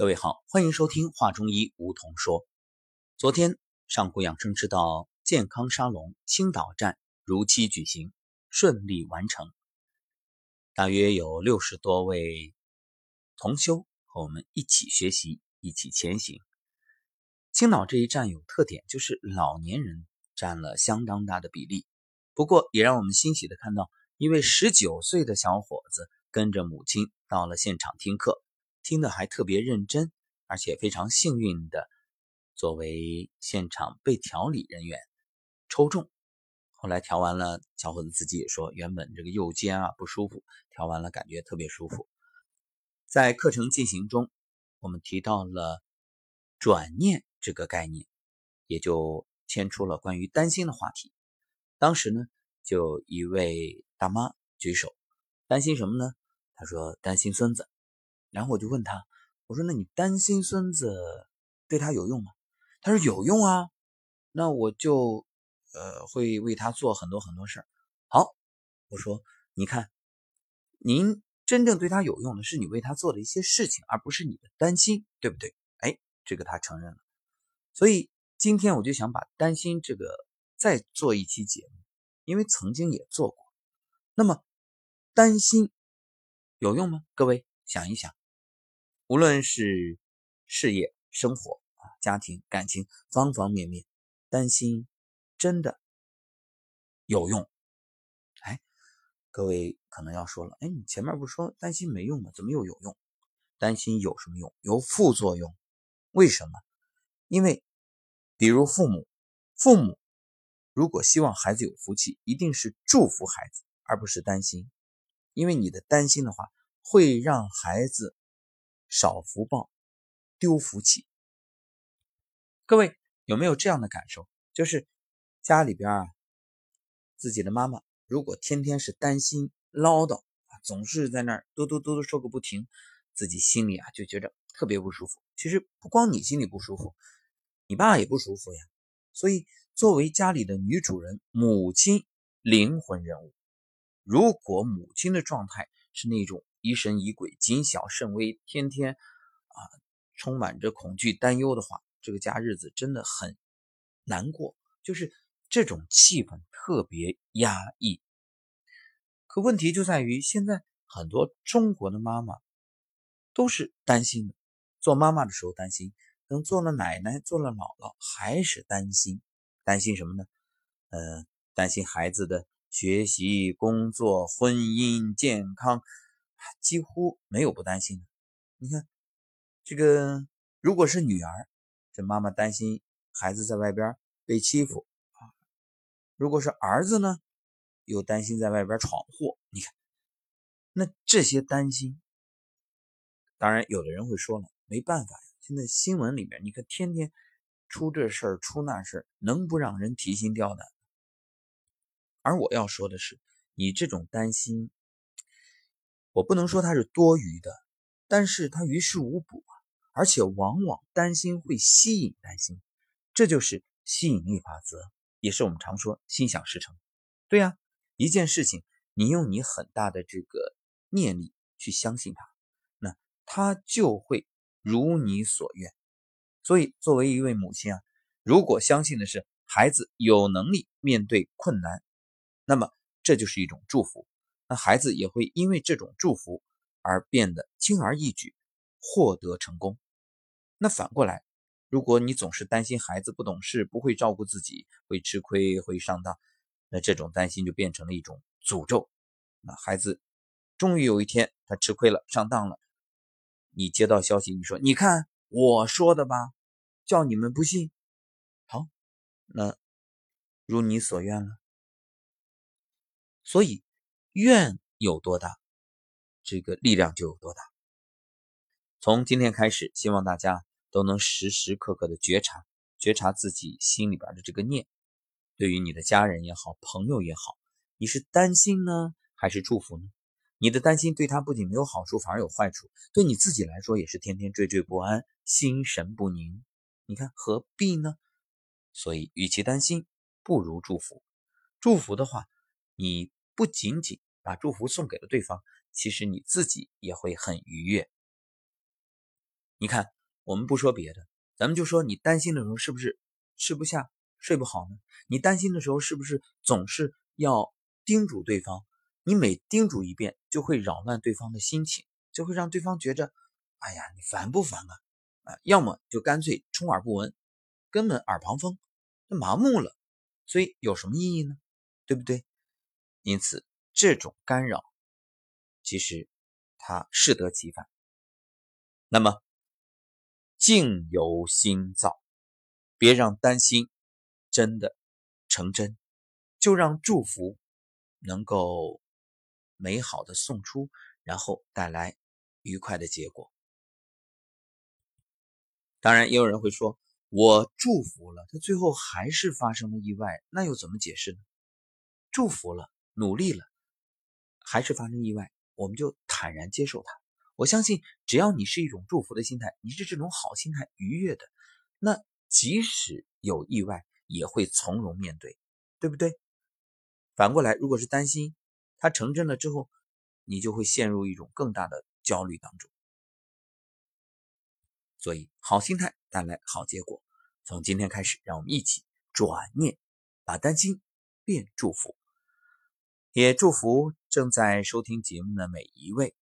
各位好，欢迎收听话中医梧桐说。昨天上古养生之道健康沙龙青岛站如期举行，顺利完成。大约有六十多位同修和我们一起学习，一起前行。青岛这一站有特点，就是老年人占了相当大的比例。不过也让我们欣喜的看到，一位十九岁的小伙子跟着母亲到了现场听课。听的还特别认真，而且非常幸运的，作为现场被调理人员抽中，后来调完了，小伙子自己也说，原本这个右肩啊不舒服，调完了感觉特别舒服。在课程进行中，我们提到了转念这个概念，也就牵出了关于担心的话题。当时呢，就一位大妈举手，担心什么呢？她说担心孙子。然后我就问他，我说：“那你担心孙子对他有用吗？”他说：“有用啊。”那我就呃会为他做很多很多事儿。好，我说：“你看，您真正对他有用的是你为他做的一些事情，而不是你的担心，对不对？”哎，这个他承认了。所以今天我就想把担心这个再做一期节目，因为曾经也做过。那么担心有用吗？各位想一想。无论是事业、生活啊、家庭、感情方方面面，担心真的有用？哎，各位可能要说了，哎，你前面不说担心没用吗？怎么又有用？担心有什么用？有副作用。为什么？因为比如父母，父母如果希望孩子有福气，一定是祝福孩子，而不是担心。因为你的担心的话，会让孩子。少福报，丢福气。各位有没有这样的感受？就是家里边啊，自己的妈妈如果天天是担心唠叨，总是在那儿嘟嘟嘟嘟说个不停，自己心里啊就觉着特别不舒服。其实不光你心里不舒服，你爸也不舒服呀。所以作为家里的女主人，母亲灵魂人物，如果母亲的状态是那种。疑神疑鬼、谨小慎微，天天啊充满着恐惧、担忧的话，这个家日子真的很难过。就是这种气氛特别压抑。可问题就在于，现在很多中国的妈妈都是担心的。做妈妈的时候担心，等做了奶奶、做了姥姥还是担心。担心什么呢？呃，担心孩子的学习、工作、婚姻、健康。几乎没有不担心的。你看，这个如果是女儿，这妈妈担心孩子在外边被欺负啊；如果是儿子呢，又担心在外边闯祸。你看，那这些担心，当然有的人会说了，没办法呀。现在新闻里面，你看天天出这事儿出那事儿，能不让人提心吊胆？而我要说的是，你这种担心。我不能说它是多余的，但是它于事无补啊！而且往往担心会吸引担心，这就是吸引力法则，也是我们常说心想事成。对呀，一件事情，你用你很大的这个念力去相信它，那它就会如你所愿。所以，作为一位母亲啊，如果相信的是孩子有能力面对困难，那么这就是一种祝福。那孩子也会因为这种祝福而变得轻而易举获得成功。那反过来，如果你总是担心孩子不懂事、不会照顾自己、会吃亏、会上当，那这种担心就变成了一种诅咒。那孩子终于有一天他吃亏了、上当了，你接到消息，你说：“你看我说的吧，叫你们不信。”好，那如你所愿了。所以。愿有多大，这个力量就有多大。从今天开始，希望大家都能时时刻刻的觉察，觉察自己心里边的这个念。对于你的家人也好，朋友也好，你是担心呢，还是祝福呢？你的担心对他不仅没有好处，反而有坏处。对你自己来说，也是天天惴惴不安，心神不宁。你看何必呢？所以，与其担心，不如祝福。祝福的话，你。不仅仅把祝福送给了对方，其实你自己也会很愉悦。你看，我们不说别的，咱们就说你担心的时候是不是吃不下、睡不好呢？你担心的时候是不是总是要叮嘱对方？你每叮嘱一遍，就会扰乱对方的心情，就会让对方觉着，哎呀，你烦不烦啊？啊，要么就干脆充耳不闻，根本耳旁风，就麻木了。所以有什么意义呢？对不对？因此，这种干扰其实它适得其反。那么，境由心造，别让担心真的成真，就让祝福能够美好的送出，然后带来愉快的结果。当然，也有人会说。我祝福了他，最后还是发生了意外，那又怎么解释呢？祝福了，努力了，还是发生意外，我们就坦然接受它。我相信，只要你是一种祝福的心态，你是这种好心态、愉悦的，那即使有意外，也会从容面对，对不对？反过来，如果是担心它成真了之后，你就会陷入一种更大的焦虑当中。所以，好心态带来好结果。从今天开始，让我们一起转念，把担心变祝福。也祝福正在收听节目的每一位，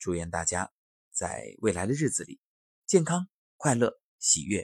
祝愿大家在未来的日子里健康、快乐、喜悦。